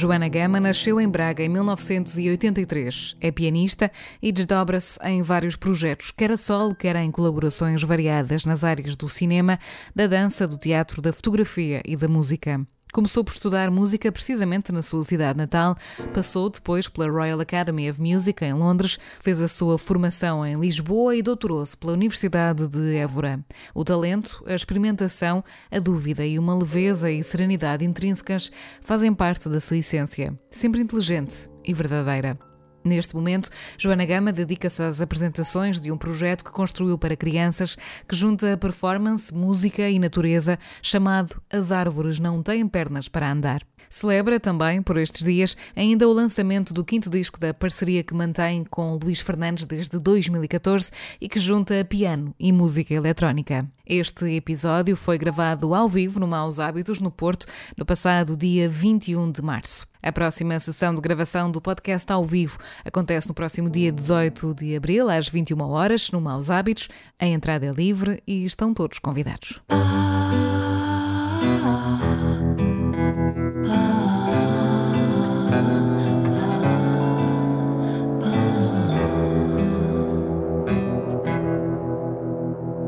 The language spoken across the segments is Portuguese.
Joana Gama nasceu em Braga em 1983. É pianista e desdobra-se em vários projetos, quer a solo, quer em colaborações variadas nas áreas do cinema, da dança, do teatro, da fotografia e da música. Começou por estudar música precisamente na sua cidade natal, passou depois pela Royal Academy of Music em Londres, fez a sua formação em Lisboa e doutorou-se pela Universidade de Évora. O talento, a experimentação, a dúvida e uma leveza e serenidade intrínsecas fazem parte da sua essência, sempre inteligente e verdadeira. Neste momento, Joana Gama dedica-se às apresentações de um projeto que construiu para crianças que junta performance, música e natureza, chamado As Árvores Não Têm Pernas para Andar. Celebra também, por estes dias, ainda o lançamento do quinto disco da parceria que mantém com Luís Fernandes desde 2014 e que junta piano e música eletrónica. Este episódio foi gravado ao vivo no Maus Hábitos, no Porto, no passado dia 21 de março. A próxima sessão de gravação do podcast ao vivo acontece no próximo dia 18 de abril, às 21 horas, no Maus Hábitos. A entrada é livre e estão todos convidados.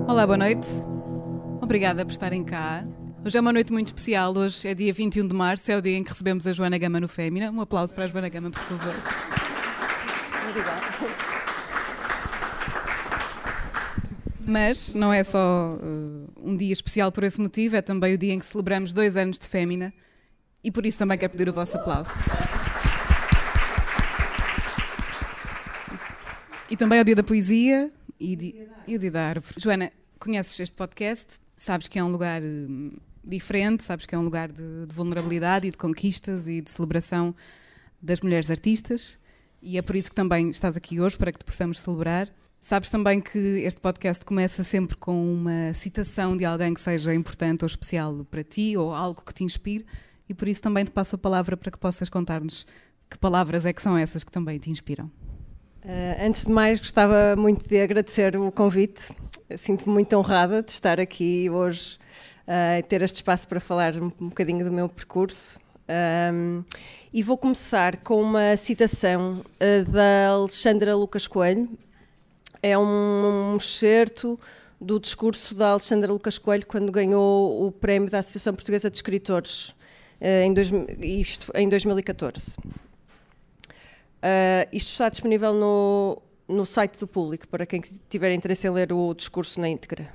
Olá, boa noite. Obrigada por estarem cá. Hoje é uma noite muito especial. Hoje é dia 21 de março, é o dia em que recebemos a Joana Gama no Fémina. Um aplauso para a Joana Gama, por favor. Obrigada. Mas não é só uh, um dia especial por esse motivo, é também o dia em que celebramos dois anos de Fémina e por isso também quero pedir o vosso aplauso. E também é o dia da poesia e, e o dia da árvore. Joana, conheces este podcast, sabes que é um lugar hum, diferente, sabes que é um lugar de, de, vulnerabilidade e de conquistas e de celebração das mulheres artistas, e é por isso que também estás aqui hoje, para que te possamos celebrar. Sabes também que este podcast começa sempre com uma citação de alguém que seja importante ou especial para ti, ou algo que te inspire, e por isso também te passo a palavra para que possas contar-nos que palavras é que são essas que também te inspiram. Uh, antes de mais, gostava muito de agradecer o convite. Sinto-me muito honrada de estar aqui hoje uh, ter este espaço para falar um, um bocadinho do meu percurso. Um, e vou começar com uma citação uh, da Alexandra Lucas Coelho. É um, um excerto do discurso da Alexandra Lucas Coelho quando ganhou o prémio da Associação Portuguesa de Escritores em, dois, isto, em 2014. Uh, isto está disponível no, no site do público, para quem tiver interesse em ler o discurso na íntegra.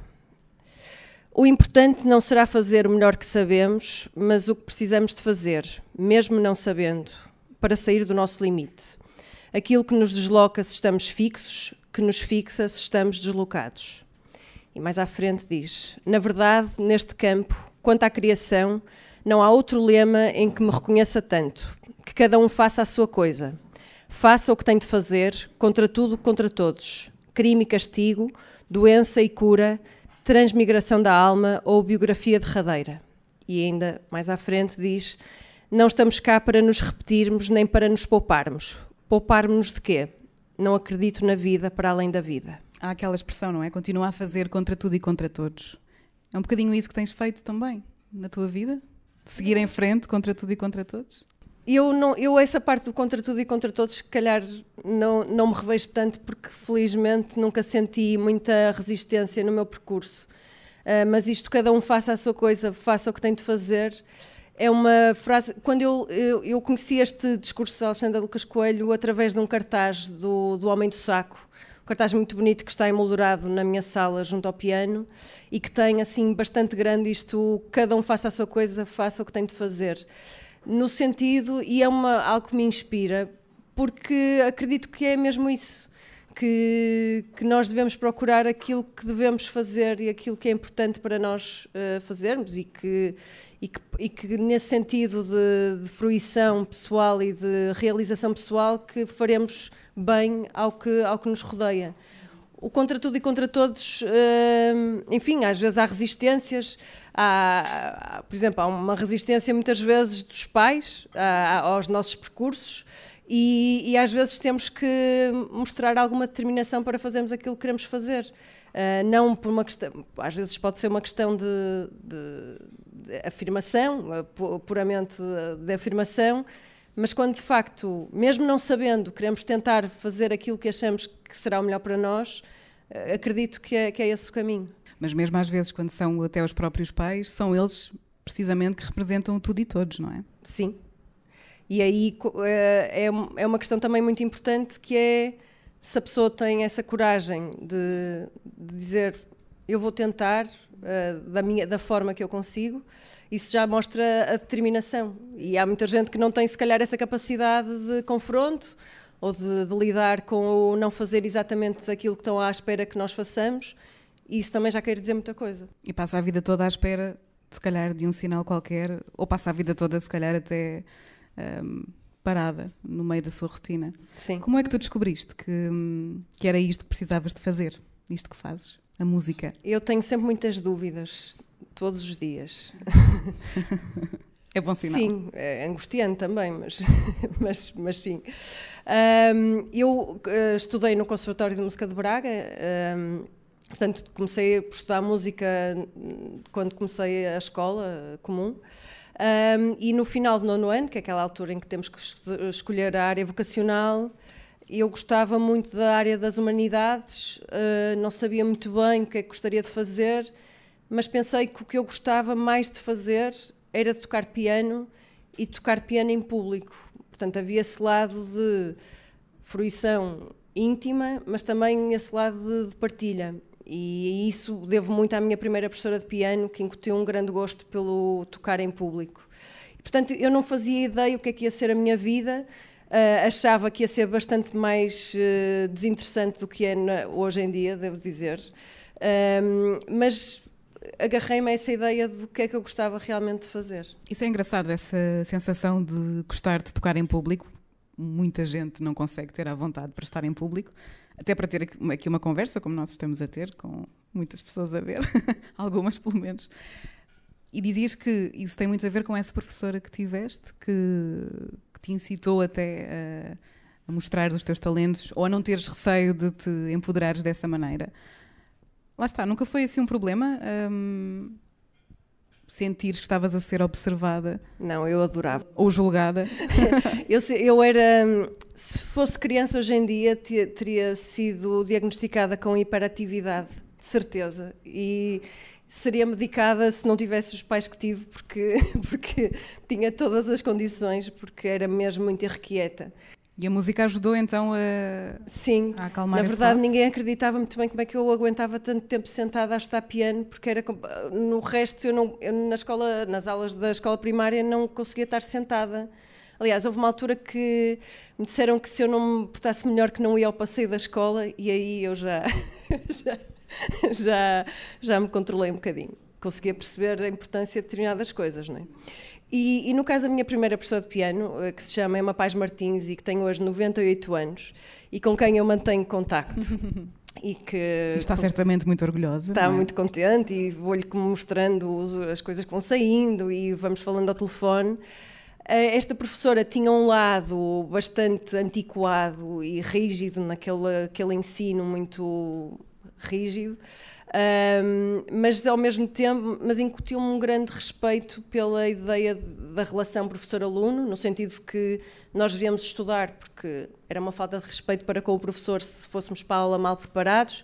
O importante não será fazer o melhor que sabemos, mas o que precisamos de fazer, mesmo não sabendo, para sair do nosso limite. Aquilo que nos desloca se estamos fixos, que nos fixa se estamos deslocados. E mais à frente diz: Na verdade, neste campo, quanto à criação, não há outro lema em que me reconheça tanto, que cada um faça a sua coisa Faça o que tem de fazer, contra tudo, contra todos. Crime e castigo, doença e cura, transmigração da alma ou biografia derradeira. E ainda mais à frente diz: Não estamos cá para nos repetirmos nem para nos pouparmos. Pouparmos de quê? Não acredito na vida para além da vida. Há aquela expressão, não é? Continuar a fazer contra tudo e contra todos. É um bocadinho isso que tens feito também na tua vida? Seguir em frente contra tudo e contra todos? Eu, não, eu essa parte do contra tudo e contra todos, se calhar não, não me revejo tanto, porque felizmente nunca senti muita resistência no meu percurso. Uh, mas isto, cada um faça a sua coisa, faça o que tem de fazer. É uma frase. Quando eu, eu, eu conheci este discurso de Alexandra Lucas Coelho através de um cartaz do, do Homem do Saco, um cartaz muito bonito que está emoldurado na minha sala junto ao piano e que tem assim bastante grande isto: cada um faça a sua coisa, faça o que tem de fazer no sentido, e é uma, algo que me inspira, porque acredito que é mesmo isso. Que, que nós devemos procurar aquilo que devemos fazer e aquilo que é importante para nós uh, fazermos e que, e que, e que, nesse sentido de, de, fruição pessoal e de realização pessoal que faremos bem ao que, ao que nos rodeia. O contra tudo e contra todos, uh, enfim, às vezes há resistências, há, por exemplo, há uma resistência muitas vezes dos pais aos nossos percursos e, e, às vezes temos que mostrar alguma determinação para fazermos aquilo que queremos fazer. Uh, não por uma questão, às vezes pode ser uma questão de, de, de afirmação, uh, puramente de afirmação, mas quando de facto, mesmo não sabendo, queremos tentar fazer aquilo que achamos que será o melhor para nós, uh, acredito que é, que é esse o caminho. Mas mesmo às vezes, quando são até os próprios pais, são eles precisamente que representam tudo e todos, não é? Sim. E aí é, é uma questão também muito importante que é se a pessoa tem essa coragem de, de dizer eu vou tentar uh, da, minha, da forma que eu consigo, isso já mostra a determinação. E há muita gente que não tem, se calhar, essa capacidade de confronto ou de, de lidar com o não fazer exatamente aquilo que estão à espera que nós façamos e isso também já quer dizer muita coisa. E passa a vida toda à espera, se calhar, de um sinal qualquer, ou passa a vida toda, se calhar, até um, parada no meio da sua rotina. Sim. Como é que tu descobriste que, que era isto que precisavas de fazer, isto que fazes, a música? Eu tenho sempre muitas dúvidas, todos os dias. É bom sinal. Sim, é angustiante também, mas, mas, mas sim. Um, eu uh, estudei no Conservatório de Música de Braga. Um, Portanto, comecei por estudar música quando comecei a escola comum. Um, e no final do nono ano, que é aquela altura em que temos que escolher a área vocacional, eu gostava muito da área das humanidades, uh, não sabia muito bem o que é que gostaria de fazer, mas pensei que o que eu gostava mais de fazer era de tocar piano e tocar piano em público. Portanto, havia esse lado de fruição íntima, mas também esse lado de, de partilha e isso devo muito à minha primeira professora de piano, que incutiu um grande gosto pelo tocar em público. E, portanto, eu não fazia ideia o que é que ia ser a minha vida, uh, achava que ia ser bastante mais uh, desinteressante do que é na, hoje em dia, devo dizer. Um, mas agarrei-me a essa ideia do que é que eu gostava realmente de fazer. Isso é engraçado, essa sensação de gostar de tocar em público. Muita gente não consegue ter à vontade para estar em público até para ter aqui uma conversa, como nós estamos a ter, com muitas pessoas a ver, algumas pelo menos. E dizias que isso tem muito a ver com essa professora que tiveste, que, que te incitou até a, a mostrar os teus talentos ou a não teres receio de te empoderares dessa maneira. Lá está, nunca foi assim um problema? Hum, sentires que estavas a ser observada? Não, eu adorava. Ou julgada? eu, eu era. Se fosse criança hoje em dia, teria sido diagnosticada com hiperatividade, de certeza. E seria medicada se não tivesse os pais que tive, porque, porque tinha todas as condições, porque era mesmo muito irrequieta. E a música ajudou então a, Sim, a acalmar Na verdade, ninguém acreditava muito bem como é que eu aguentava tanto tempo sentada a estudar piano, porque era no resto eu não eu na escola, nas aulas da escola primária não conseguia estar sentada. Aliás, houve uma altura que me disseram que se eu não me portasse melhor que não ia ao passeio da escola e aí eu já já, já, já me controlei um bocadinho. Conseguia perceber a importância de determinadas coisas, não é? E, e, no caso da minha primeira professora de piano, eh, que se chama Emma Paz Martins e que tem hoje 98 anos e com quem eu mantenho contacto. e que está certamente muito orgulhosa. Está é? muito contente e vou-lhe mostrando as coisas que vão saindo e vamos falando ao telefone. Eh, esta professora tinha um lado bastante antiquado e rígido naquele aquele ensino muito rígido. Um, mas ao mesmo tempo, mas incutiu-me um grande respeito pela ideia da relação professor-aluno, no sentido de que nós devíamos estudar, porque era uma falta de respeito para com o professor se fôssemos para a aula mal preparados.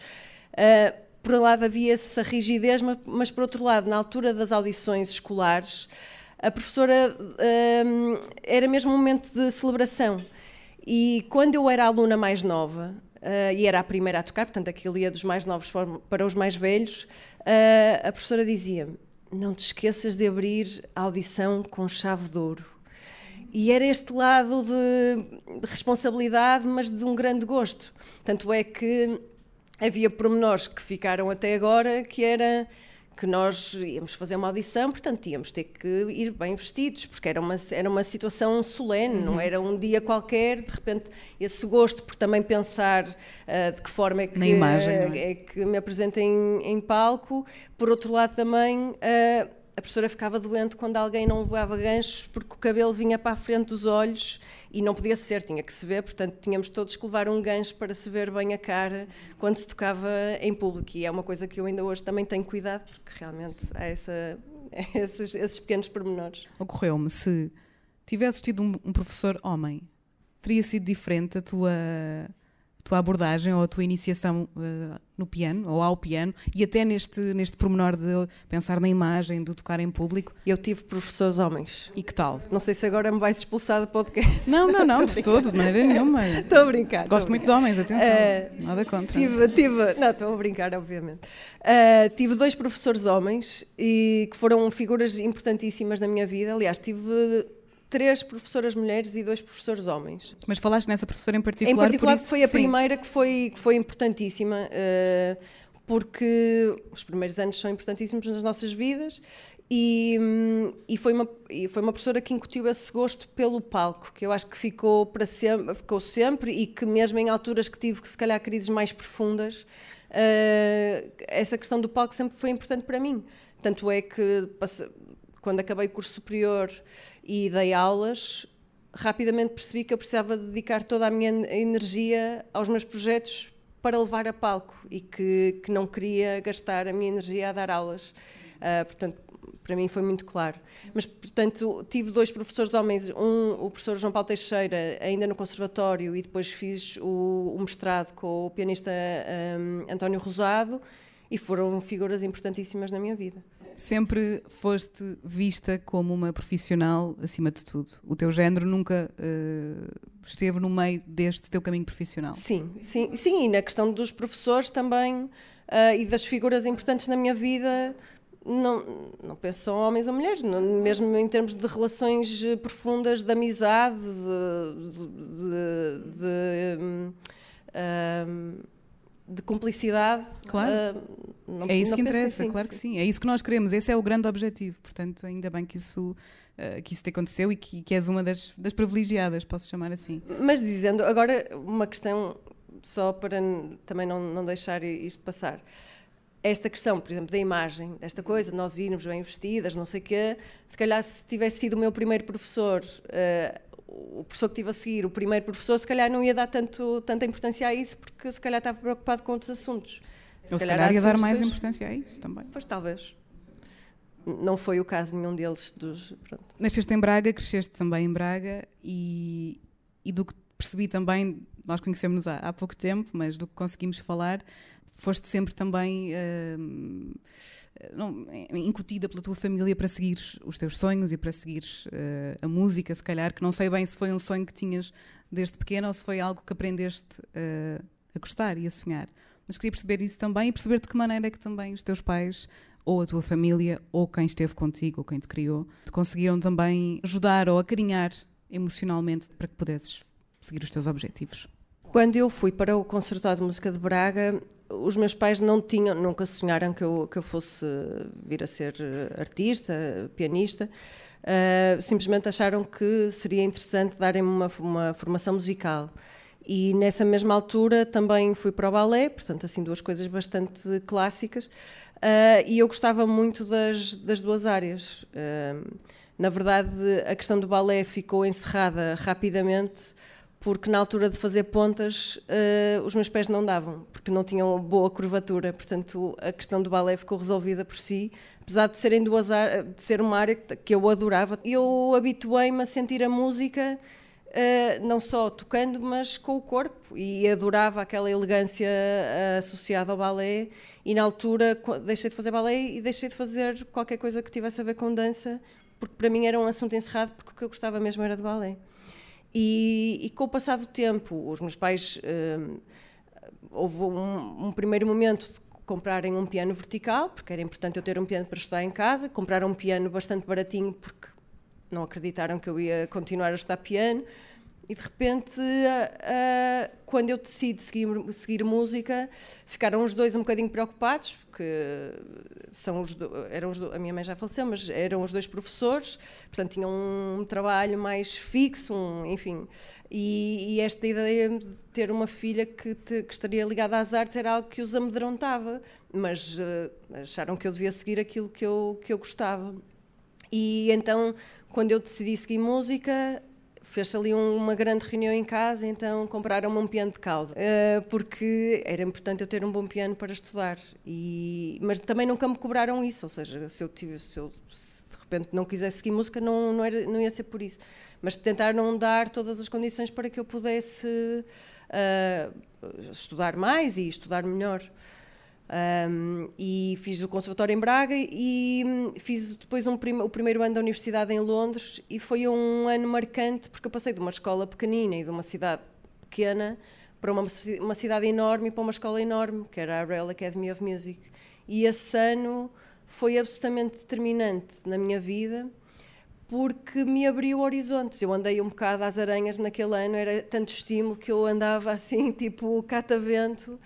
Uh, por um lado havia essa rigidez, mas, mas, por outro lado, na altura das audições escolares, a professora era mesmo um momento de celebração. E quando eu era aluna mais nova, uh, e era a primeira a tocar, portanto aquilo ia dos mais novos para os mais velhos, uh, a professora dizia-me: Não te esqueças de abrir a audição com chave de ouro. E era este lado de, de responsabilidade, mas de um grande gosto. Tanto é que havia pormenores que ficaram até agora, que era que nós íamos fazer uma audição, portanto íamos ter que ir bem vestidos, porque era uma, era uma situação solene, uhum. não era um dia qualquer, de repente esse gosto por também pensar uh, de que forma é que, imagem, é? é? que me apresentem em, em, palco, por outro lado também uh, a professora ficava doente quando alguém não voava ganchos porque o cabelo vinha para a frente dos olhos e não podia ser, tinha que se ver, portanto tínhamos todos que levar um gancho para se ver bem a cara quando se tocava em público e é uma coisa que eu ainda hoje também tenho cuidado porque realmente há essa, esses, esses pequenos pormenores. Ocorreu-me se tivesses tido um, um professor homem, teria sido diferente a tua tua abordagem ou a tua iniciação uh, no piano ou ao piano e até neste, neste pormenor de pensar na imagem, de tocar em público? Eu tive professores homens. E que tal? Não sei se agora me vais expulsar do podcast. Não, não, não, de todo, de maneira nenhuma. Estou a brincar. Gosto muito brincar. de homens, atenção, uh, nada contra. Tive, tive, não, estou a brincar, obviamente. Uh, tive dois professores homens e que foram figuras importantíssimas na minha vida. Aliás, tive três professoras mulheres e dois professores homens. Mas falaste nessa professora em particular? Em particular, isso, foi a sim. primeira que foi, que foi importantíssima, uh, porque os primeiros anos são importantíssimos nas nossas vidas e, e, foi uma, e foi uma professora que incutiu esse gosto pelo palco, que eu acho que ficou para sempre, ficou sempre e que mesmo em alturas que tive, que se calhar, crises mais profundas, uh, essa questão do palco sempre foi importante para mim. Tanto é que quando acabei o curso superior e dei aulas, rapidamente percebi que eu precisava dedicar toda a minha energia aos meus projetos para levar a palco e que, que não queria gastar a minha energia a dar aulas. Uh, portanto, para mim foi muito claro. Mas, portanto, tive dois professores homens, um, o professor João Paulo Teixeira, ainda no conservatório, e depois fiz o, o mestrado com o pianista um, António Rosado, e foram figuras importantíssimas na minha vida sempre foste vista como uma profissional acima de tudo. O teu género nunca uh, esteve no meio deste teu caminho profissional. Sim, sim, sim. E na questão dos professores também uh, e das figuras importantes na minha vida. Não, não penso só homens ou mulheres, não, mesmo em termos de relações profundas de amizade, de, de, de, de um, um, de cumplicidade. Claro. Uh, não, é isso que interessa, assim. claro que sim. É isso que nós queremos. Esse é o grande objetivo. Portanto, ainda bem que isso, uh, que isso te aconteceu e que, que és uma das, das privilegiadas, posso chamar assim. Mas dizendo, agora uma questão só para também não, não deixar isto passar. Esta questão, por exemplo, da imagem, desta coisa, nós irmos bem vestidas, não sei o quê, se calhar se tivesse sido o meu primeiro professor, uh, o professor que tive a seguir, o primeiro professor, se calhar não ia dar tanto, tanta importância a isso, porque se calhar estava preocupado com outros assuntos. Se, se calhar, calhar ia dar mais depois... importância a isso também. Pois talvez. Não foi o caso nenhum deles. Dos, pronto. Nasceste em Braga, cresceste também em Braga e, e do que percebi também, nós conhecemos-nos há, há, pouco tempo, mas do que conseguimos falar, foste sempre também uh, não, incutida pela tua família para seguir os teus sonhos e para seguir uh, a música, se calhar, que não sei bem se foi um sonho que tinhas desde pequena ou se foi algo que aprendeste uh, a gostar e a sonhar. Mas queria perceber isso também e perceber de que maneira é que também os teus pais ou a tua família, ou quem esteve contigo, ou quem te criou, te conseguiram também ajudar ou acarinhar emocionalmente para que pudesses seguir os teus objetivos? Quando eu fui para o Conservatório de Música de Braga, os meus pais não tinham, nunca sonharam que eu, que eu fosse vir a ser artista, pianista. Uh, simplesmente acharam que seria interessante darem-me uma, uma formação musical. E nessa mesma altura também fui para o balé, portanto, assim, duas coisas bastante clássicas. Uh, e eu gostava muito das, das duas áreas. Uh, na verdade, a questão do balé ficou encerrada rapidamente porque na altura de fazer pontas uh, os meus pés não davam, porque não tinham boa curvatura, portanto a questão do balé ficou resolvida por si, apesar de serem duas de ser uma área que eu adorava. Eu habituei-me a sentir a música uh, não só tocando, mas com o corpo e adorava aquela elegância uh, associada ao balé e na altura deixei de fazer balé e deixei de fazer qualquer coisa que tivesse a ver com dança, porque para mim era um assunto encerrado porque o que eu gostava mesmo era de balé. E, e, com o passar do tempo, os meus pais. Uh, houve um, um, primeiro momento de comprarem um piano vertical, porque era importante eu ter um piano para estudar em casa. Compraram um piano bastante baratinho, porque não acreditaram que eu ia continuar a estudar piano. E de repente, uh, quando eu decido seguir, seguir música, ficaram os dois um bocadinho preocupados, porque são os do, eram os do, a minha mãe já faleceu, mas eram os dois professores, portanto tinham um trabalho mais fixo, um, enfim. E, e, esta ideia de ter uma filha que, te, que, estaria ligada às artes era algo que os amedrontava, mas uh, acharam que eu devia seguir aquilo que eu, que eu gostava. E então, quando eu decidi seguir música, fez ali um, uma grande reunião em casa, então compraram-me um piano de cauda, uh, porque era importante eu ter um bom piano para estudar. E, mas também nunca me cobraram isso, ou seja, se eu, tive, se eu se de repente não quisesse seguir música, não, não, era, não ia ser por isso. Mas tentaram dar todas as condições para que eu pudesse uh, estudar mais e estudar melhor. Um, e fiz o conservatório em Braga e hum, fiz depois um prim o primeiro ano da universidade em Londres e foi um ano marcante porque eu passei de uma escola pequenina e de uma cidade pequena para uma, uma cidade enorme e para uma escola enorme, que era a Royal Academy of Music. E esse ano foi absolutamente determinante na minha vida porque me abriu horizontes. Eu andei um bocado às aranhas naquele ano, era tanto estímulo que eu andava assim, tipo catavento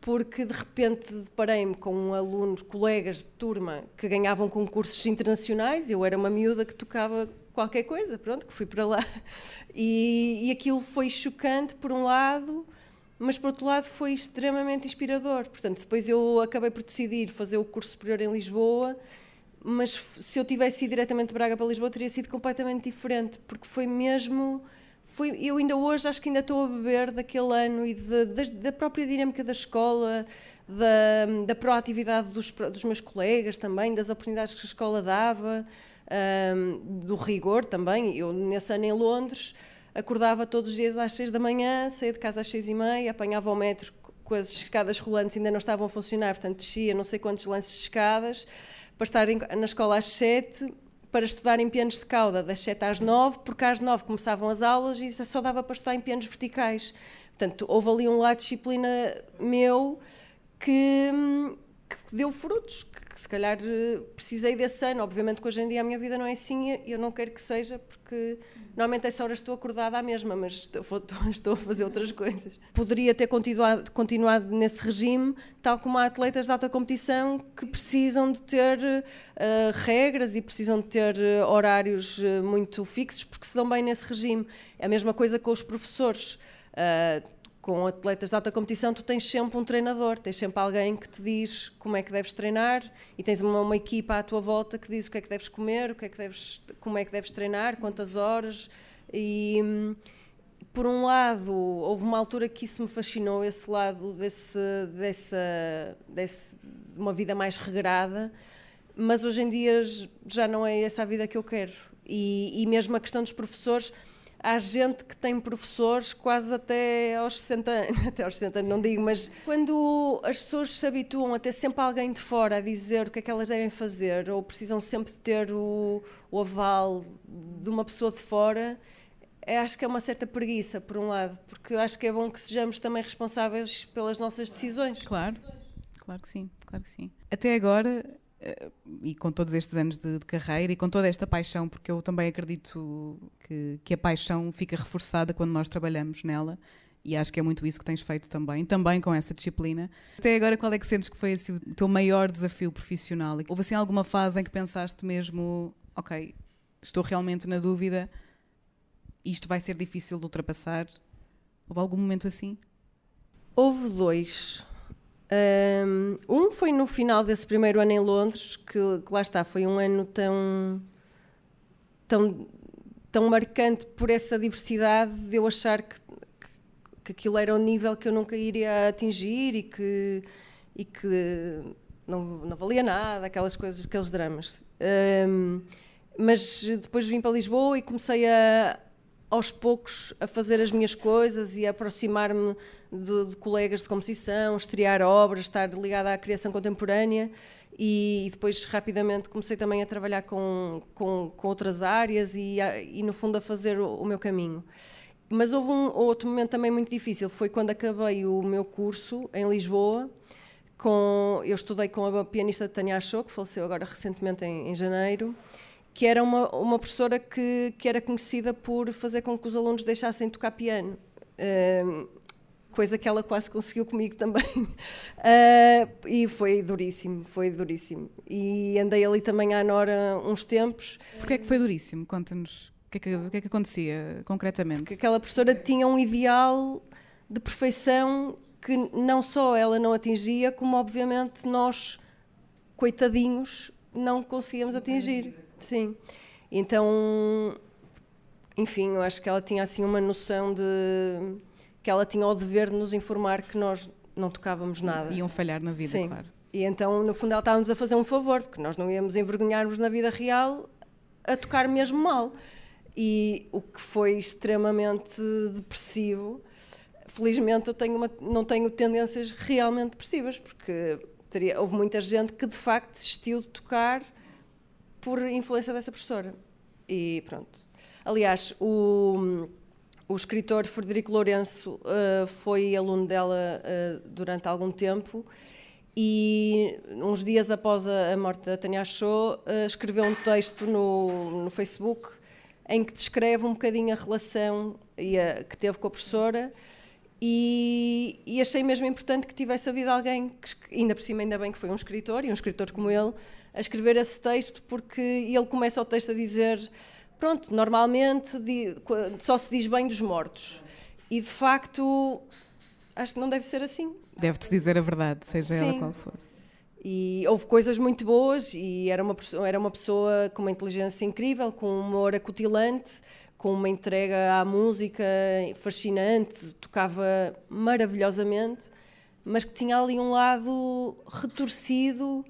porque de repente deparei-me com alunos, colegas de turma que ganhavam concursos internacionais, eu era uma miúda que tocava qualquer coisa, pronto, que fui para lá. E, e aquilo foi chocante por um lado, mas por outro lado foi extremamente inspirador. Portanto, depois eu acabei por decidir fazer o curso superior em Lisboa, mas se eu tivesse ido diretamente de Braga para Lisboa teria sido completamente diferente, porque foi mesmo foi, eu ainda hoje acho que ainda estou a beber daquele ano e de, de, da própria dinâmica da escola, da, da proatividade dos, dos, meus colegas também, das oportunidades que a escola dava, um, do rigor também. Eu, nesse ano em Londres, acordava todos os dias às seis da manhã, saía de casa às seis e meia, apanhava o metro com as escadas rolantes ainda não estavam a funcionar, portanto descia não sei quantos lances de escadas, para estar na escola às sete para estudar em pianos de cauda das 7 às 9, porque às 9 começavam as aulas e só dava para estudar em pianos verticais. Portanto, houve ali um lado de disciplina meu que, que deu frutos, se calhar eh, precisei desse ano. Obviamente que hoje em dia a minha vida não é assim e eu não quero que seja, porque normalmente a essa hora estou acordada à mesma, mas estou, estou a fazer outras coisas. Poderia ter continuado, continuado nesse regime, tal como há atletas de alta competição que precisam de ter uh, regras e precisam de ter uh, horários muito fixos, porque se dão bem nesse regime. É a mesma coisa com os professores. Uh, com atletas de alta competição, tu tens sempre um treinador, tens sempre alguém que te diz como é que deves treinar e tens uma, uma, equipa à tua volta que diz o que é que deves comer, o que é que deves, como é que deves treinar, quantas horas. E por um lado, houve uma altura que isso me fascinou, esse lado desse, dessa, desse, de uma vida mais regrada, mas hoje em dia já não é essa a vida que eu quero. E, e mesmo a questão dos professores há gente que tem professores quase até aos 60 anos, até aos 60 anos não digo, mas quando as pessoas se habituam a ter sempre alguém de fora a dizer o que é que elas devem fazer, ou precisam sempre de ter o, o aval de uma pessoa de fora, é, acho que é uma certa preguiça, por um lado, porque acho que é bom que sejamos também responsáveis pelas nossas decisões. Claro, claro que sim, claro que sim. Até agora, e com todos estes anos de, de, carreira e com toda esta paixão, porque eu também acredito que, que a paixão fica reforçada quando nós trabalhamos nela. E acho que é muito isso que tens feito também, também com essa disciplina. Até agora, qual é que sentes que foi assim, o teu maior desafio profissional? Houve assim alguma fase em que pensaste mesmo, ok, estou realmente na dúvida, isto vai ser difícil de ultrapassar? Houve algum momento assim? Houve dois. Um, foi no final desse primeiro ano em Londres, que, que, lá está, foi um ano tão, tão, tão marcante por essa diversidade de eu achar que que aquilo era um nível que eu nunca iria atingir e que, e que não, não valia nada, aquelas coisas, aqueles dramas. Um, mas depois vim para Lisboa e comecei a, aos poucos a fazer as minhas coisas e a aproximar-me de, de, colegas de composição, estrear obras, estar ligada à criação contemporânea e, e depois rapidamente comecei também a trabalhar com, com, com outras áreas e, a, e, no fundo a fazer o, o, meu caminho. Mas houve um outro momento também muito difícil, foi quando acabei o meu curso em Lisboa, com, eu estudei com a pianista Tânia Achou, que faleceu agora recentemente em, em janeiro, que era uma, uma professora que, que era conhecida por fazer com que os alunos deixassem de tocar piano. Uh, coisa que ela quase conseguiu comigo também. Uh, e foi duríssimo, foi duríssimo. E andei ali também à Nora uns tempos. Porquê é que foi duríssimo? Conta-nos o que, é que, o que é que acontecia concretamente. Porque aquela professora tinha um ideal de perfeição que não só ela não atingia, como obviamente nós, coitadinhos, não conseguíamos atingir. Sim. Então, enfim, eu acho que ela tinha assim uma noção de que ela tinha o dever de nos informar que nós não tocávamos nada. Iam falhar na vida, Sim. claro. E então, no fundo, ela estava-nos a fazer um favor, porque nós não íamos envergonhar-nos na vida real a tocar mesmo mal. E o que foi extremamente depressivo. Felizmente, eu tenho uma, não tenho tendências realmente depressivas, porque teria, houve muita gente que de facto desistiu de tocar por influência dessa professora. E pronto. Aliás, o, o escritor Frederico Lourenço uh, foi aluno dela uh, durante algum tempo e uns dias após a, morte da Tânia Achou, uh, escreveu um texto no, no Facebook em que descreve um bocadinho a relação a, que teve com a professora e, e, achei mesmo importante que tivesse havido alguém, que, ainda por cima, ainda bem que foi um escritor, e um escritor como ele, a escrever esse texto, porque ele começa o texto a dizer: pronto, normalmente só se diz bem dos mortos. E de facto, acho que não deve ser assim. Deve-te dizer a verdade, seja Sim. ela qual for. E houve coisas muito boas, e era uma, era uma pessoa com uma inteligência incrível, com um humor acutilante com uma entrega à música fascinante, tocava maravilhosamente, mas que tinha ali um lado retorcido,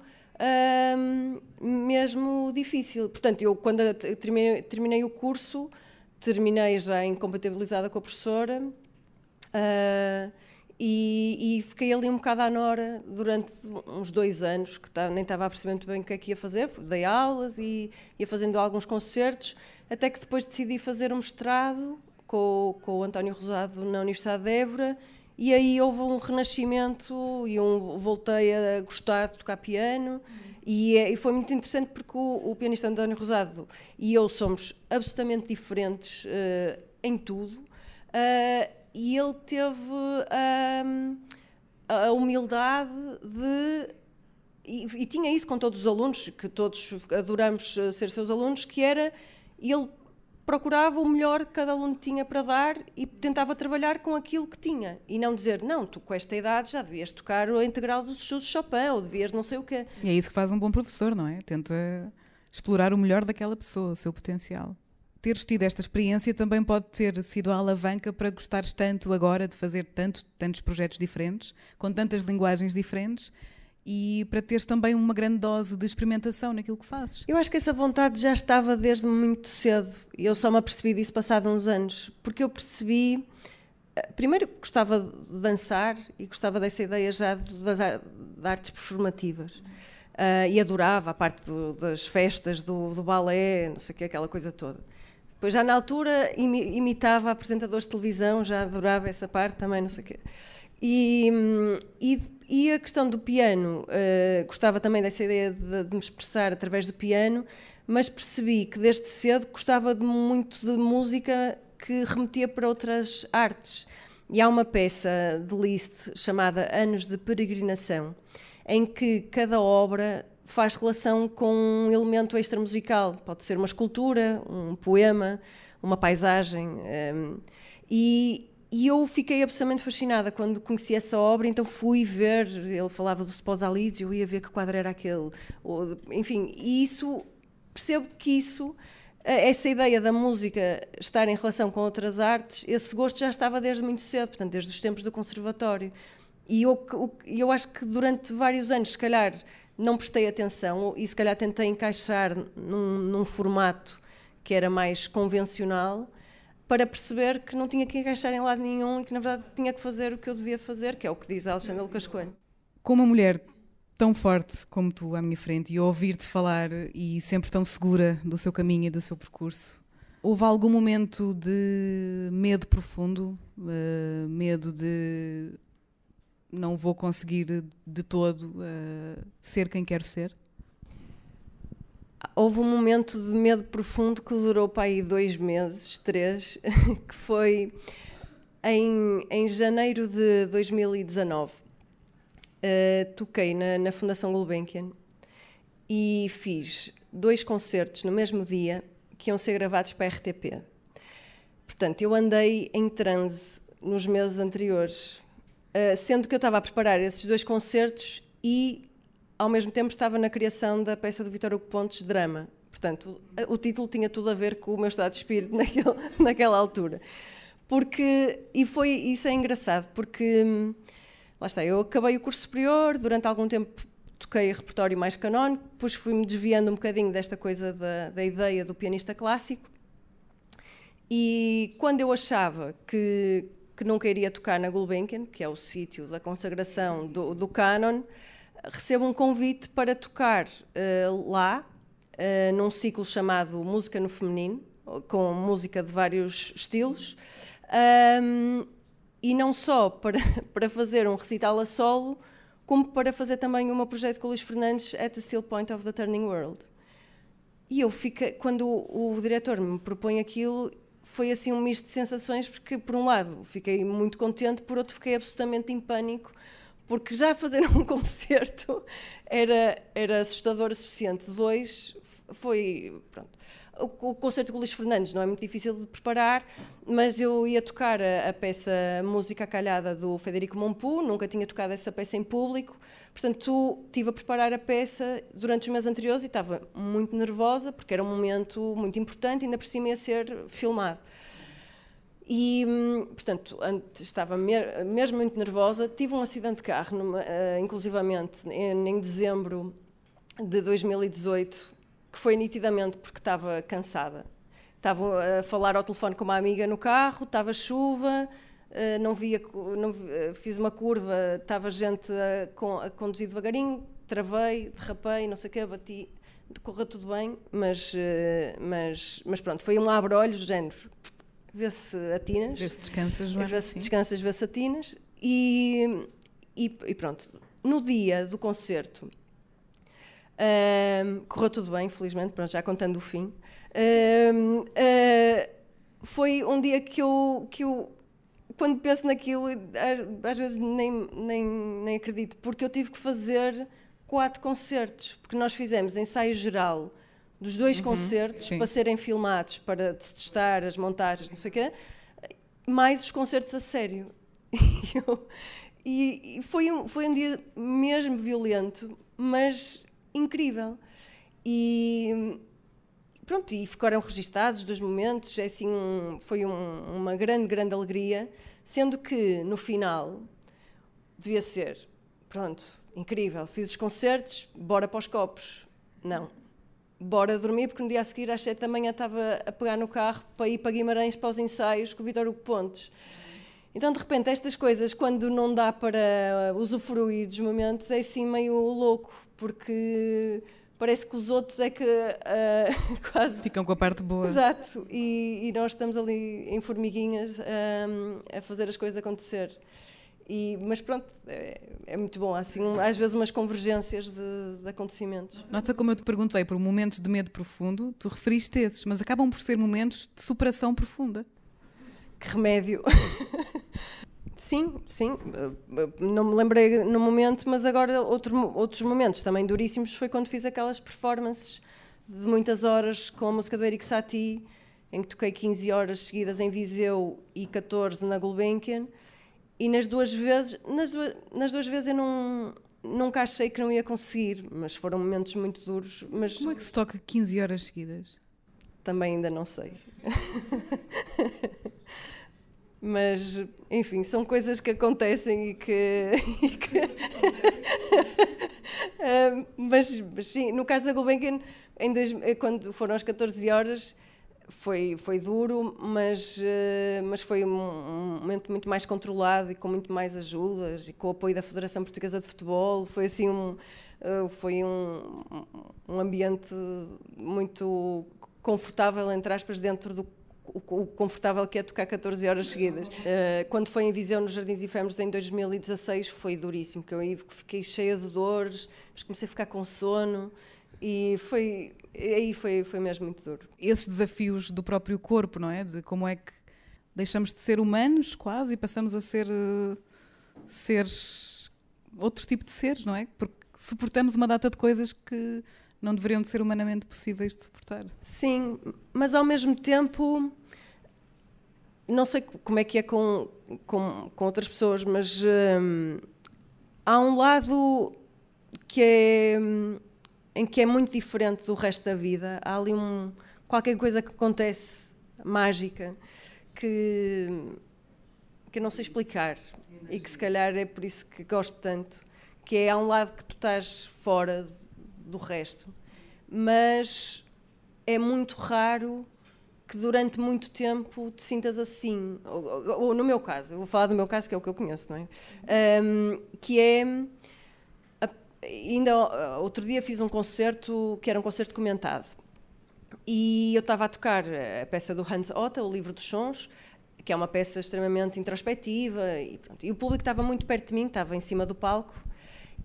hum, mesmo difícil. Portanto, eu quando terminei, terminei, o curso, terminei já incompatibilizada com a professora. Uh, e, e, fiquei ali um bocado à Nora durante uns dois anos, que nem estava a perceber muito bem o que é que ia fazer. Dei aulas e ia fazendo alguns concertos, até que depois decidi fazer um mestrado com, com o António Rosado na Universidade de Évora. E aí houve um renascimento e um, voltei a gostar de tocar piano. E, é, e, foi muito interessante porque o, o, pianista António Rosado e eu somos absolutamente diferentes uh, em tudo. Uh, e ele teve um, a humildade de. E, e, tinha isso com todos os alunos, que todos adoramos eh, ser seus alunos, que era ele procurava o melhor que cada aluno tinha para dar e tentava trabalhar com aquilo que tinha e não dizer, não, tu com esta idade já devias tocar o integral dos estudos de Chopin ou devias não sei o quê. E é isso que faz um bom professor, não é? Tenta explorar o melhor daquela pessoa, o seu potencial teres tido esta experiência também pode ter sido a alavanca para gostares tanto agora de fazer tanto, tantos projetos diferentes, com tantas linguagens diferentes e para teres também uma grande dose de experimentação naquilo que fazes. Eu acho que essa vontade já estava desde muito cedo eu só me apercebi disso passado uns anos, porque eu percebi. Eh, primeiro, gostava de dançar e gostava dessa ideia já das artes performativas. Uh, e adorava a parte do, das festas, do, do balé, não sei o que, aquela coisa toda. Pois já na altura imitava apresentadores de televisão, já adorava essa parte também, não sei o quê. E, e, e, a questão do piano, uh, gostava também dessa ideia de, de, me expressar através do piano, mas percebi que desde cedo gostava de muito de música que remetia para outras artes. E há uma peça de Liszt chamada Anos de Peregrinação, em que cada obra faz relação com um elemento extramusical. Pode ser uma escultura, um poema, uma paisagem. Um, e, e eu fiquei absolutamente fascinada quando conheci essa obra, então fui ver, ele falava do Sposa eu ia ver que quadro era aquele. Ou, enfim, e isso, percebo que isso essa ideia da música estar em relação com outras artes, esse gosto já estava desde muito cedo, portanto, desde os tempos do conservatório. E eu, eu acho que durante vários anos, se calhar, não prestei atenção e se calhar tentei encaixar num, num formato que era mais convencional para perceber que não tinha que encaixar em lado nenhum e que na verdade tinha que fazer o que eu devia fazer, que é o que diz a Alexandra Lucas Coelho. Com uma mulher tão forte como tu à minha frente e ouvir-te falar e sempre tão segura do seu caminho e do seu percurso, houve algum momento de medo profundo, uh, medo de não vou conseguir de todo uh, ser quem quero ser? houve um momento de medo profundo que durou para aí dois meses, três, que foi em, em janeiro de 2019. Uh, eh, toquei na, na Fundação Gulbenkian e fiz dois concertos no mesmo dia que iam ser gravados para a RTP. Portanto, eu andei em transe nos meses anteriores, uh, sendo que eu estava a preparar esses dois concertos e ao mesmo tempo estava na criação da peça do Vitor Hugo Pontes, Drama. Portanto, o, o título tinha tudo a ver com o meu estado de espírito naquele, naquela altura. Porque, e foi, isso é engraçado, porque, lá está, eu acabei o curso superior, durante algum tempo toquei repertório mais canónico, depois fui-me desviando um bocadinho desta coisa da, da ideia do pianista clássico, e quando eu achava que, que nunca iria tocar na Gulbenkian, que é o sítio da consagração do, do canon, recebo um convite para tocar uh, lá, uh, num ciclo chamado Música no Feminino, com música de vários estilos, um, e não só para, para fazer um recital a solo, como para fazer também um projeto com o Luís Fernandes at the Still Point of the Turning World. E eu fiquei, quando o, o diretor me propõe aquilo, foi assim um misto de sensações, porque por um lado fiquei muito contente, por outro fiquei absolutamente em pânico, porque já fazer um concerto era, era assustador o suficiente. Dois, foi. Pronto. O, o concerto com o Luís Fernandes não é muito difícil de preparar, mas eu ia tocar a, a peça Música Calhada do Federico Monpu, nunca tinha tocado essa peça em público, portanto estive a preparar a peça durante os meses anteriores e estava muito nervosa, porque era um momento muito importante, ainda por cima ia ser filmado. E, hum, portanto, antes estava mesmo muito nervosa. Tive um acidente de carro, numa, uh, inclusivamente em, em, dezembro de 2018, que foi nitidamente porque estava cansada. Estava a falar ao telefone com uma amiga no carro, estava chuva, uh, não via, não, uh, fiz uma curva, estava gente a, a, conduzir devagarinho, travei, derrapei, não sei o quê, bati, correu tudo bem, mas, mas, mas pronto, foi um abre-olhos, género vê se atinas. Vê se descansas, Joana. Vê se descansas, vê se atinas. E, e, e pronto, no dia do concerto, um, correu tudo bem, felizmente, pronto, já contando o fim. Um, uh, foi um dia que eu, que eu, quando penso naquilo, às vezes nem, nem, nem acredito, porque eu tive que fazer quatro concertos, porque nós fizemos ensaio geral dos dois uhum, concertos sim. para serem filmados, para testar as montagens, não sei o quê, mais os concertos a sério. e, e foi, um, foi um dia mesmo violento, mas incrível. E pronto, e ficaram registados dois momentos, é assim, um, foi um, uma grande, grande alegria, sendo que no final devia ser, pronto, incrível, fiz os concertos, bora para os copos. Não, bora dormir, porque no dia a seguir, às 7 da manhã, estava a pegar no carro para ir para Guimarães para os ensaios com o Vitor Hugo Pontes. Então, de repente, estas coisas, quando não dá para usufruir dos momentos, é assim meio louco, porque parece que os outros é que uh, quase. Ficam com a parte boa. Exato, e, e nós estamos ali em formiguinhas um, ah, a fazer as coisas acontecer. E, mas pronto, é, é, muito bom. Há assim, às vezes umas convergências de, de, acontecimentos. Nota como eu te perguntei por momentos de medo profundo, tu referiste esses, mas acabam por ser momentos de superação profunda. Que remédio! sim, sim. Não me lembrei no momento, mas agora outro, outros momentos também duríssimos foi quando fiz aquelas performances de muitas horas com a música do Eric Satie, em que toquei 15 horas seguidas em Viseu e 14 na Gulbenkian e nas duas vezes, nas duas, nas duas vezes eu não, nunca achei que não ia conseguir, mas foram momentos muito duros. Mas... Como é que se toca 15 horas seguidas? também ainda não sei. Mas, enfim, são coisas que acontecem e que. E que uh, mas, mas, sim, no caso da Gulbenkian, em dois, quando foram as 14 horas, foi, foi duro, mas, uh, mas foi um, um, momento muito mais controlado e com muito mais ajudas e com o apoio da Federação Portuguesa de Futebol. Foi assim um, uh, foi um, um ambiente muito confortável, entre aspas, dentro do o, confortável que é tocar 14 horas seguidas. Uh, quando foi em Viseu nos Jardins Efêmeros em 2016 foi duríssimo, que eu fiquei cheia de dores, mas comecei a ficar com sono e foi aí foi foi mesmo muito duro. Esses desafios do próprio corpo, não é? De como é que deixamos de ser humanos quase e passamos a ser uh, seres outro tipo de seres, não é? Porque suportamos uma data de coisas que não deveriam de ser humanamente possíveis de suportar. Sim, mas ao mesmo tempo não sei como é que é com, com, com outras pessoas, mas hum, há um lado que é em que é muito diferente do resto da vida. Há ali um qualquer coisa que acontece mágica que que eu não sei explicar e que se calhar é por isso que gosto tanto, que é há um lado que tu estás fora do resto, mas é muito raro que durante muito tempo te sintas assim, ou, ou, no meu caso, eu vou falar do meu caso que é o que eu conheço, não é? Um, que é ainda outro dia fiz um concerto que era um concerto comentado. E eu estava a tocar a peça do Hans Otta, o livro dos sons, que é uma peça extremamente introspectiva e, pronto, e o público estava muito perto de mim, estava em cima do palco.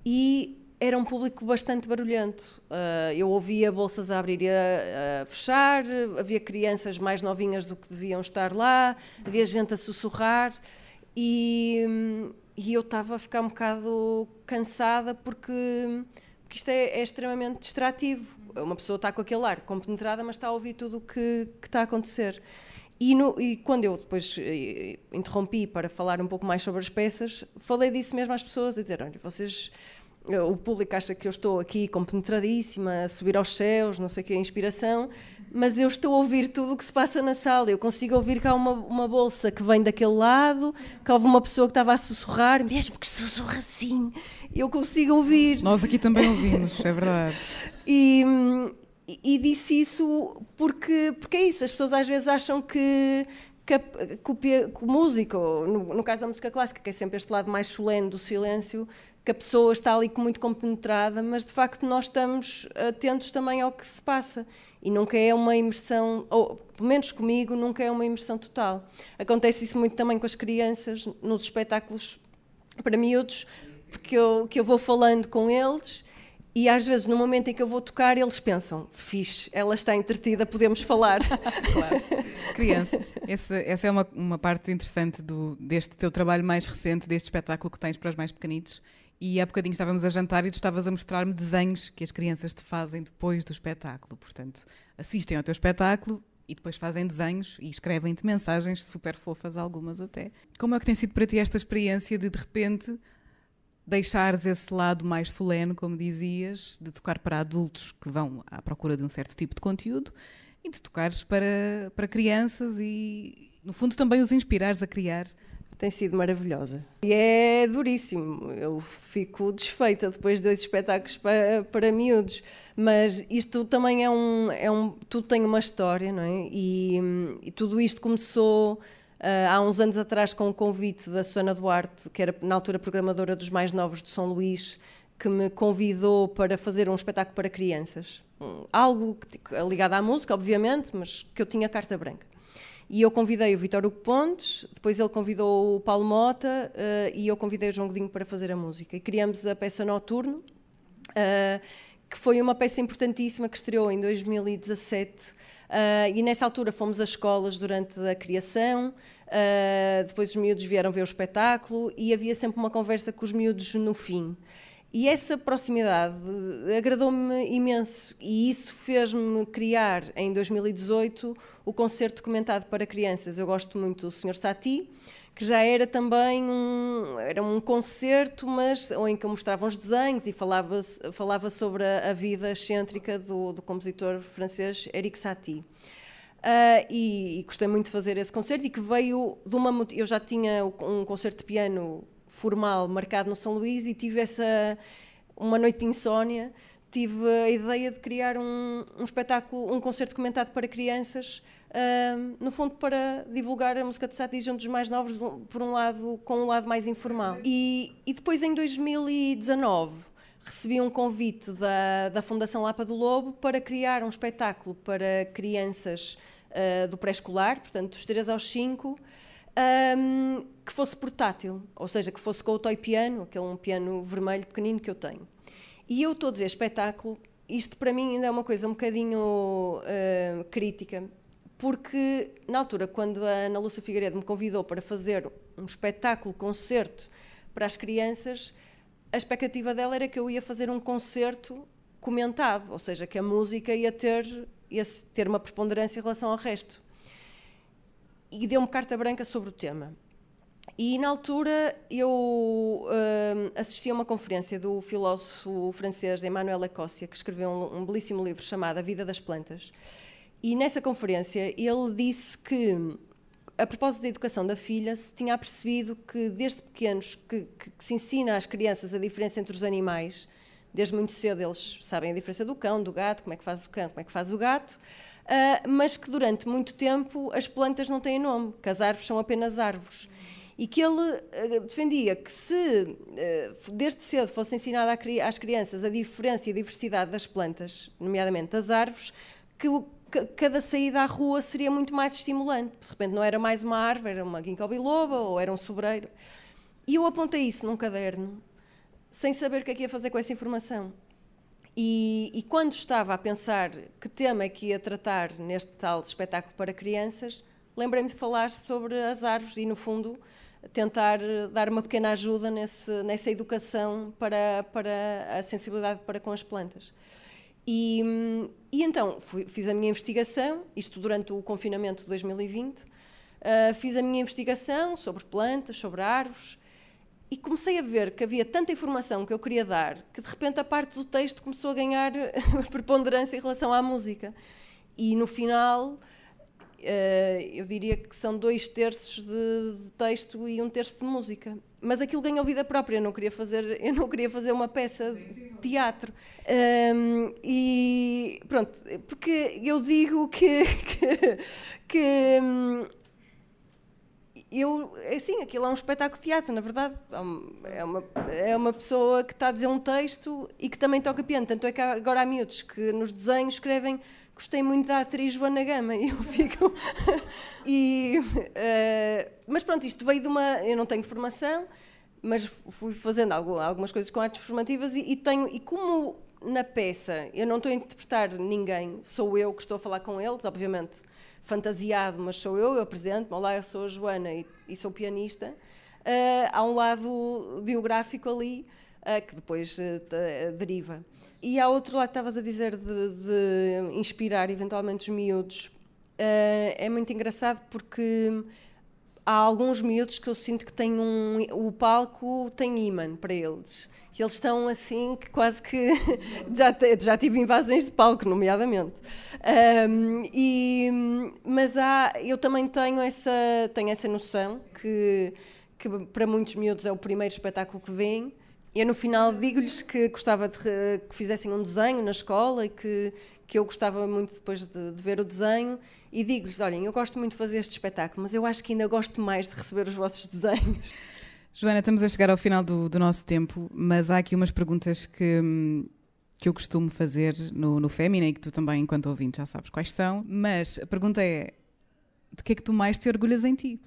E era um público bastante barulhento. Uh, eu ouvia bolsas a abrir e a, a, fechar, havia crianças mais novinhas do que deviam estar lá, havia gente a sussurrar e, e eu estava a ficar um bocado cansada porque, porque isto é, é, extremamente distrativo. Uma pessoa está com aquele ar compenetrada, mas está a ouvir tudo o que, que está a acontecer. E, no, e, quando eu depois eh, interrompi para falar um pouco mais sobre as peças, falei disso mesmo às pessoas, a dizer, olha, vocês o público acha que eu estou aqui compenetradíssima, a subir aos céus, não sei o que, a inspiração, mas eu estou a ouvir tudo o que se passa na sala. Eu consigo ouvir que há uma, uma bolsa que vem daquele lado, que houve uma pessoa que estava a sussurrar, mesmo que sussurra assim, eu consigo ouvir. Nós aqui também ouvimos, é verdade. E, e, disse isso porque, porque é isso, as pessoas às vezes acham que, que, que, que no, no, caso da música clássica, que é sempre este lado mais solene do silêncio, que a pessoa está ali muito compenetrada, mas de facto nós estamos atentos também ao que se passa e nunca é uma imersão, ou pelo menos comigo, nunca é uma imersão total. Acontece isso muito também com as crianças nos espetáculos para miúdos, porque eu, que eu vou falando com eles e às vezes, no momento em que eu vou tocar, eles pensam: fixe, ela está entretida, podemos falar. claro. Crianças. Essa, essa é uma, uma parte interessante do, deste teu trabalho mais recente, deste espetáculo que tens para os mais pequenitos. E há bocadinho estávamos a jantar e tu estavas a mostrar-me desenhos que as crianças te fazem depois do espetáculo. Portanto, assistem ao teu espetáculo e depois fazem desenhos e escrevem-te mensagens super fofas, algumas até. Como é que tem sido para ti esta experiência de de repente deixares esse lado mais solene, como dizias, de tocar para adultos que vão à procura de um certo tipo de conteúdo e de tocares para, para crianças e, no fundo, também os inspirares a criar tem sido maravilhosa. E é duríssimo, eu fico desfeita depois de dois espetáculos para, para miúdos, mas isto também é um, é um. Tudo tem uma história, não é? E, e tudo isto começou. Uh, há uns anos atrás, com o um convite da Susana Duarte, que era na altura programadora dos mais novos de São Luís, que me convidou para fazer um espetáculo para crianças. Algo que, ligado à música, obviamente, mas que eu tinha carta branca. E eu convidei o Vitor Hugo Pontes, depois ele convidou o Paulo Mota uh, e eu convidei o João Godinho para fazer a música. E criamos a peça Noturno, uh, que foi uma peça importantíssima que estreou em 2017. Uh, e nessa altura fomos às escolas durante a criação, depois os miúdos vieram ver o espetáculo e havia sempre uma conversa com os miúdos no fim. E essa proximidade agradou-me imenso e isso fez-me criar em 2018 o concerto comentado para crianças. Eu gosto muito do Sr. Sati, que já era também um, era um concerto, mas em que eu mostrava os desenhos e falava, falava sobre a, a vida excêntrica do, do compositor francês Eric Satie. Uh, e, e, gostei muito de fazer esse concerto e que veio de uma. Eu já tinha um concerto de piano formal marcado no São Luís e tive essa. uma noite de insónia. Tive a ideia de criar um, um espetáculo, um concerto comentado para crianças, uh, no fundo para divulgar a música de Satie junto dos mais novos, por um lado, com um lado mais informal. E, e depois, em 2019, recebi um convite da, da Fundação Lapa do Lobo para criar um espetáculo para crianças uh, do pré-escolar, portanto, dos 3 aos 5, um, que fosse portátil, ou seja, que fosse com o toy piano, aquele um piano vermelho pequenino que eu tenho. E eu estou a dizer espetáculo, isto para mim ainda é uma coisa um bocadinho uh, crítica, porque na altura, quando a Ana Lúcia Figueiredo me convidou para fazer um espetáculo, concerto para as crianças, a expectativa dela era que eu ia fazer um concerto comentado, ou seja, que a música ia ter esse, ter uma preponderância em relação ao resto. E deu-me carta branca sobre o tema. E na altura eu uh, assisti a uma conferência do filósofo francês Emmanuel Ecossia, que escreveu um, um belíssimo livro chamado A Vida das Plantas. E nessa conferência ele disse que, a propósito da educação da filha, se tinha apercebido que desde pequenos que, que, que se ensina às crianças a diferença entre os animais desde muito cedo eles sabem a diferença do cão, do gato, como é que faz o cão, como é que faz o gato, uh, mas que durante muito tempo as plantas não têm nome, que as árvores são apenas árvores. E que ele uh, defendia que se uh, desde cedo fosse ensinada às crianças a diferença e a diversidade das plantas, nomeadamente das árvores, que cada saída à rua seria muito mais estimulante. De repente não era mais uma árvore, era uma ginkgo biloba ou era um sobreiro. E eu apontei isso num caderno sem saber o que é que ia fazer com essa informação. E, e, quando estava a pensar que tema é que ia tratar neste tal espetáculo para crianças, lembrei-me de falar sobre as árvores e, no fundo, tentar dar uma pequena ajuda nesse, nessa educação para, para a sensibilidade para com as plantas. E, e então fui, fiz a minha investigação, isto durante o confinamento de 2020, uh, ah, fiz a minha investigação sobre plantas, sobre árvores, e comecei a ver que havia tanta informação que eu queria dar que de repente a parte do texto começou a ganhar preponderância em relação à música. E no final, eu diria que são dois terços de, texto e um terço de música. Mas aquilo ganhou vida própria. Eu não queria fazer, eu não queria fazer uma peça de teatro. Um, e pronto, porque eu digo que, que, que hum, eu, assim, aquilo é um espetáculo de teatro, na verdade. É uma, é uma pessoa que está a dizer um texto e que também toca piano. Tanto é que agora há miúdos que nos desenhos escrevem gostei muito da atriz Joana Gama e eu fico. e, uh, mas pronto, isto veio de uma. Eu não tenho formação, mas fui fazendo algumas coisas com artes formativas e, e tenho. E como na peça eu não estou a interpretar ninguém, sou eu que estou a falar com eles, obviamente fantasiado, mas sou eu, eu apresento-me, olá, eu sou a Joana e, e sou pianista. Uh, há um lado biográfico ali uh, que depois uh, deriva. E há outro lado que estavas a dizer de, de, inspirar eventualmente os miúdos. é muito engraçado porque há alguns miúdos que eu sinto que têm um. O palco tem imã para eles. Que eles estão assim, que quase que. já, já tive invasões de palco, nomeadamente. Um, e, mas há, eu também tenho essa, tenho essa noção que, que para muitos miúdos é o primeiro espetáculo que vêm. Eu no final digo-lhes que gostava de que fizessem um desenho na escola e que, que eu gostava muito depois de, de ver o desenho e digo-lhes, olhem, eu gosto muito de fazer este espetáculo, mas eu acho que ainda gosto mais de receber os vossos desenhos. Joana, estamos a chegar ao final do, do nosso tempo, mas há aqui umas perguntas que, que eu costumo fazer no, no Fémina e que tu também, enquanto ouvinte, já sabes quais são. Mas a pergunta é: de que é que tu mais te orgulhas em ti?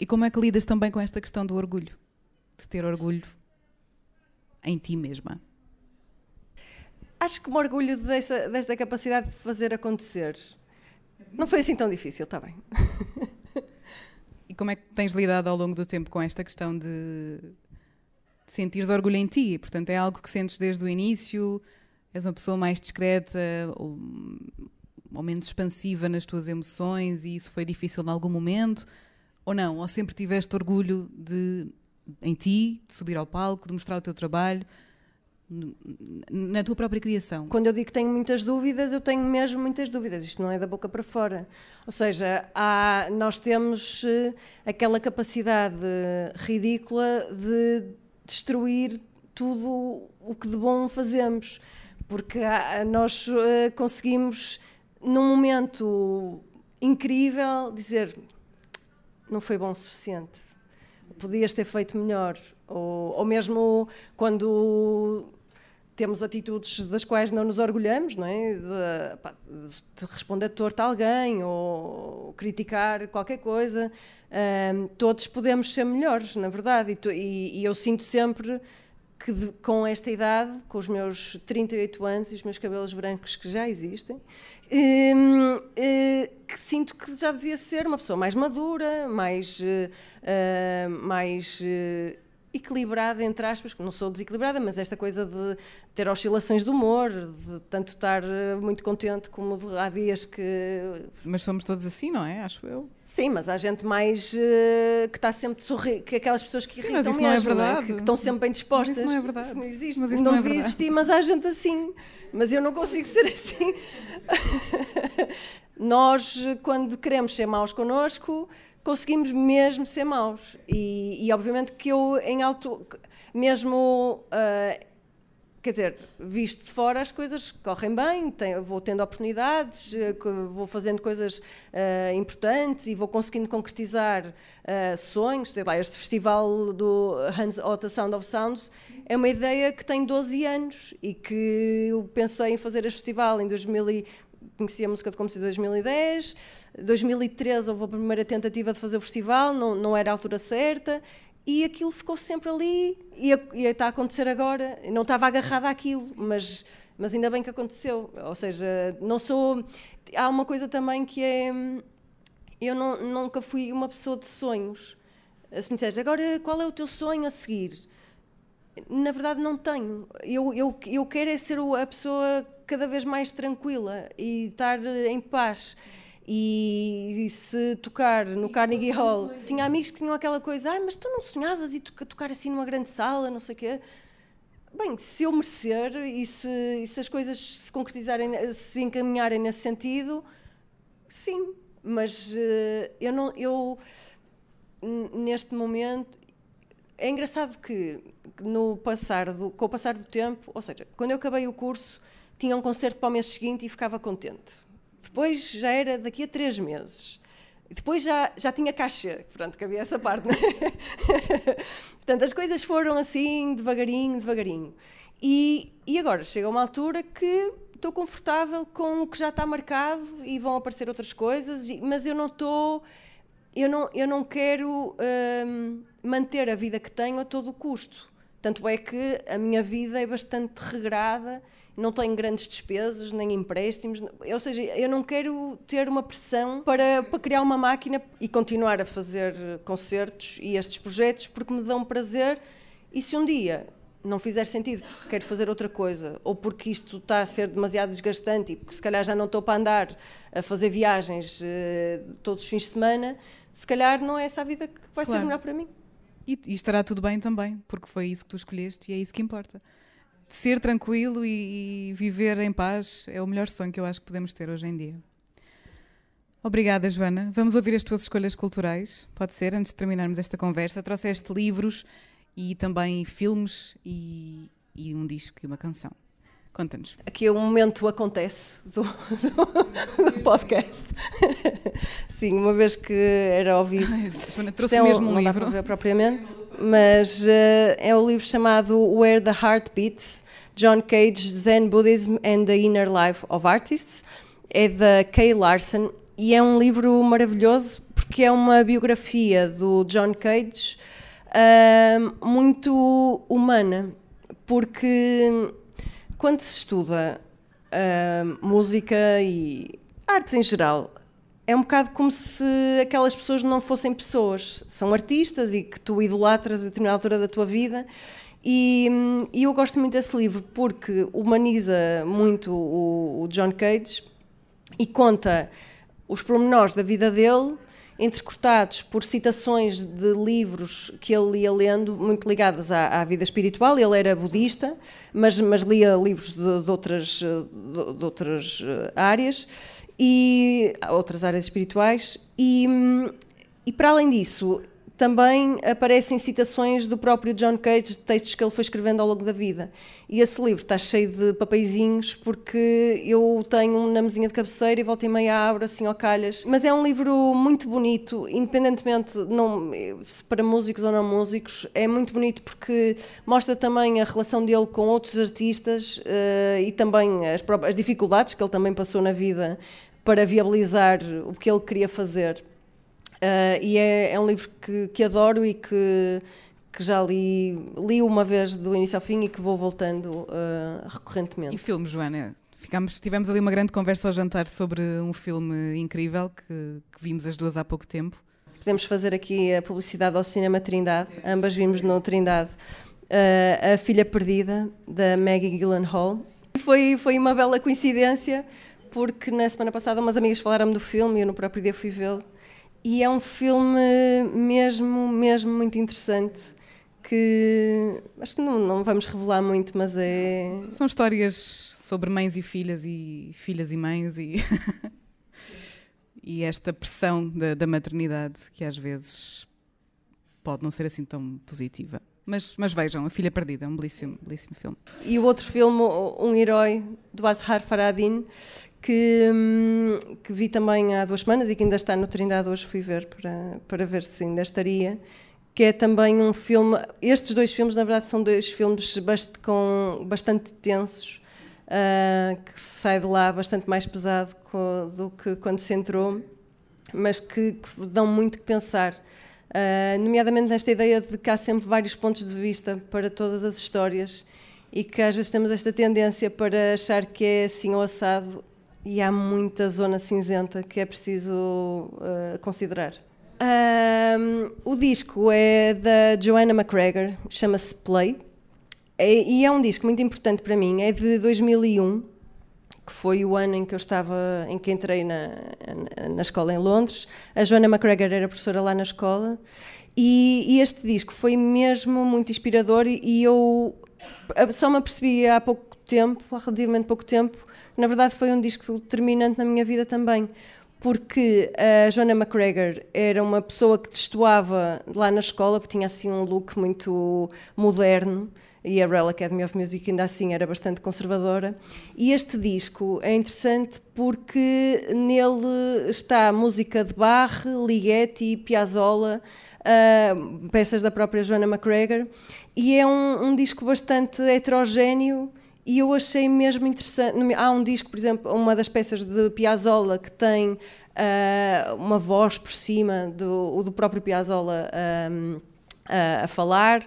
E como é que lidas também com esta questão do orgulho? De ter orgulho em ti mesma? Acho que me orgulho dessa, desta capacidade de fazer acontecer. Não foi assim tão difícil, está bem. E como é que tens lidado ao longo do tempo com esta questão de, sentires orgulho em ti? Portanto, é algo que sentes desde o início? És uma pessoa mais discreta ou, ou menos expansiva nas tuas emoções e isso foi difícil em algum momento? Ou não? Ou sempre tiveste orgulho de, em ti, de subir ao palco, de mostrar o teu trabalho? Na tua própria criação? Quando eu digo que tenho muitas dúvidas, eu tenho mesmo muitas dúvidas. Isto não é da boca para fora. Ou seja, há, nós temos uh, aquela capacidade ridícula de destruir tudo o que de bom fazemos. Porque há, nós uh, conseguimos, num momento incrível, dizer não foi bom o suficiente. Podias ter feito melhor. Ou, ou mesmo quando temos atitudes das quais não nos orgulhamos, não é? De, pá, de responder torto a alguém ou criticar qualquer coisa. Um, todos podemos ser melhores, na verdade, e, e, e eu sinto sempre que de, com esta idade, com os meus 38 anos e os meus cabelos brancos que já existem, um, uh, eh, que sinto que já devia ser uma pessoa mais madura, mais, uh, mais equilibrada, entre aspas, que não sou desequilibrada, mas esta coisa de ter oscilações de humor, de tanto estar eh, muito contente como de, há dias que. Mas somos todos assim, não é? Acho eu. Sim, mas há gente mais uh, que está sempre sorrir, que aquelas pessoas que Sim, mas isso mesmo, não é verdade. Não é? Que, que, estão sempre bem dispostas. Mas isso não é verdade. Isso não existe. Mas isso não, não é devia verdade. existir, mas há gente assim. Mas eu não consigo ser assim. Nós, quando queremos ser maus connosco, conseguimos mesmo ser maus. E, e obviamente que eu, em alto, mesmo. Uh, quer dizer, visto de fora as coisas correm bem, vou tendo oportunidades, uh, vou fazendo coisas uh, importantes e vou conseguindo concretizar uh, sonhos. Sei lá, este festival do Hans Otta Sound of Sounds é uma ideia que tem 12 anos e que eu pensei em fazer este festival em 2000 conheci a música de em 2010, 2013 houve a primeira tentativa de fazer o festival, não, não era a altura certa, e aquilo ficou sempre ali, e está a acontecer agora, não estava agarrada àquilo, mas, mas ainda bem que aconteceu, ou seja, não sou... Há uma coisa também que é... Eu não, nunca fui uma pessoa de sonhos. Se me disseres, agora qual é o teu sonho a seguir? Na verdade, não tenho. Eu, eu, eu quero é ser a pessoa cada vez mais tranquila e estar em paz. E, e, se tocar no Carnegie Hall, tinha amigos que tinham aquela coisa, ah, mas tu não sonhavas e tocar assim numa grande sala, não sei o quê. Bem, se eu merecer e se, e se as coisas se concretizarem, se encaminharem nesse sentido, sim. Mas uh, eu não, eu neste momento é engraçado que no passar do, com o passar do tempo, ou seja, quando eu acabei o curso tinha um concerto para o mês seguinte e ficava contente. Depois já era daqui a três meses. Depois já, já tinha caixa, que havia essa parte. Né? Portanto, as coisas foram assim, devagarinho, devagarinho. E, e agora chega uma altura que estou confortável com o que já está marcado e vão aparecer outras coisas, mas eu não estou. Eu não, eu não quero hum, manter a vida que tenho a todo o custo. Tanto é que a minha vida é bastante regrada não tenho grandes despesas, nem empréstimos, ou seja, eu não quero ter uma pressão para, para criar uma máquina e continuar a fazer concertos e estes projetos porque me dão prazer e se um dia não fizer sentido porque quero fazer outra coisa ou porque isto está a ser demasiado desgastante e porque se calhar já não estou para andar a fazer viagens uh, todos os fins de semana, se calhar não é essa a vida que vai claro. ser melhor para mim. E, e estará tudo bem também, porque foi isso que tu escolheste e é isso que importa ser tranquilo e, e viver em paz é o melhor sonho que eu acho que podemos ter hoje em dia. Obrigada, Joana. Vamos ouvir as tuas escolhas culturais, pode ser, antes de terminarmos esta conversa. Trouxeste livros e também filmes e, e um disco e uma canção. Conta-nos. Aqui um momento acontece do, do, do podcast. Sim, uma vez que era ao vivo. trouxe é mesmo um, não livro. Não ver propriamente, mas uh, é o livro chamado Where the Heart Beats, John Cage, Zen Buddhism and the Inner Life of Artists. É da Kay Larson e é um livro maravilhoso porque é uma biografia do John Cage uh, muito humana, porque quando se estuda uh, música e artes em geral, é um bocado como se aquelas pessoas não fossem pessoas, são artistas e que tu idolatras a determinada altura da tua vida. E, e eu gosto muito desse livro porque humaniza muito o, o John Cage e conta os pormenores da vida dele entrecortados por citações de livros que ele ia lendo, muito ligadas à, à vida espiritual. Ele era budista, mas, mas lia livros de, de outras, de, de outras eh, áreas e outras áreas espirituais. E, e para além disso, também aparecem citações do próprio John Cage, de textos que ele foi escrevendo ao longo da vida. E esse livro está cheio de papeizinhos, porque eu tenho na mesinha de cabeceira e volta e meia abro assim ao calhas. Mas é um livro muito bonito, independentemente não, para músicos ou não músicos, é muito bonito porque mostra também a relação dele com outros artistas uh, e também as, as dificuldades que ele também passou na vida para viabilizar o que ele queria fazer. Uh, e é, é, um livro que, que adoro e que, que já li, li uma vez do início ao fim e que vou voltando uh, recorrentemente. E filmes, Joana? Ficamos, tivemos ali uma grande conversa ao jantar sobre um filme incrível que, que vimos as duas há pouco tempo. Podemos fazer aqui a publicidade ao Cinema Trindade, ambas vimos no Trindade. Uh, a Filha Perdida, da Maggie Gyllenhaal. Foi, foi uma bela coincidência, porque na semana passada umas amigas falaram-me do filme e eu no próprio dia fui vê-lo e é um filme mesmo, mesmo muito interessante que acho que não, não vamos revelar muito, mas é. São histórias sobre mães e filhas e filhas e mães e, e esta pressão da, da, maternidade que às vezes pode não ser assim tão positiva. Mas, mas vejam, A Filha Perdida, é um belíssimo, belíssimo filme. E o outro filme, Um Herói, do Azhar Faradin, que, hum, que, vi também há duas semanas e que ainda está no Trindade hoje, fui ver para, para ver se ainda estaria, que é também um filme, estes dois filmes na verdade são dois filmes bast com, bastante tensos, uh, que sai de lá bastante mais pesado do que quando se entrou, mas que, que dão muito que pensar. Uh, nomeadamente nesta ideia de que há sempre vários pontos de vista para todas as histórias e que às vezes temos esta tendência para achar que é assim ou assado e há muita zona cinzenta que é preciso uh, considerar. Um, o disco é da Joanna McGregor, chama-se Play, é, e é um disco muito importante para mim. É de 2001, que foi o ano em que eu estava, em que entrei na, na escola em Londres. A Joanna McGregor era professora lá na escola, e, e este disco foi mesmo muito inspirador. E, e eu só me apercebi há pouco tempo, há relativamente pouco tempo, na verdade foi um disco determinante na minha vida também, porque a Joanna McGregor era uma pessoa que destoava lá na escola, porque tinha assim um look muito moderno, e a Royal Academy of Music ainda assim era bastante conservadora. E este disco é interessante porque nele está música de Bach, Ligeti, Piazzolla, uh, peças da própria Joanna McGregor, e é um, um disco bastante heterogéneo e eu achei mesmo interessante. Há um disco, por exemplo, uma das peças de Piazzolla que tem uh, uma voz por cima do, do próprio Piazzolla um, uh, a falar.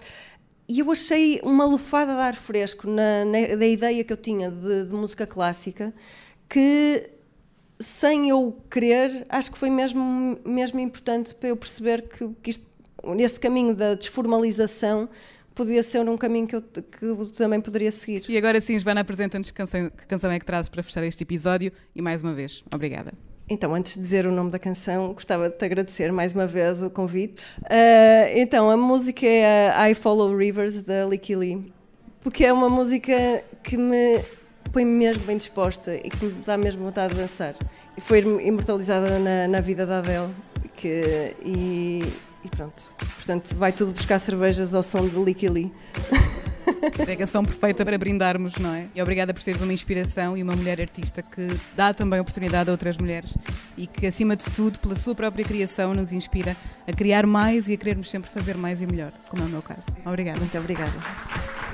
E eu achei uma lufada de ar fresco na, na da ideia que eu tinha de, de, música clássica, que sem eu querer, acho que foi mesmo, mesmo importante para eu perceber que, que isto, caminho da desformalização podia ser um caminho que eu, que eu também poderia seguir. E agora sim, Joana, apresenta-nos que canção, que canção é que trazes para fechar este episódio e mais uma vez, obrigada. Então, antes de dizer o nome da canção, gostava de te agradecer mais uma vez o convite. Uh, então, a música é a I Follow Rivers, da Licky Lee, porque é uma música que me põe mesmo bem disposta e que me dá mesmo vontade de dançar. E foi imortalizada na, na vida da Adele, que, e, e pronto. Portanto, vai tudo buscar cervejas ao som de a canção perfeita para brindarmos, não é? E obrigada por seres uma inspiração e uma mulher artista que dá também oportunidade a outras mulheres e que, acima de tudo, pela sua própria criação, nos inspira a criar mais e a querermos sempre fazer mais e melhor, como é o meu caso. Obrigada. Muito obrigada.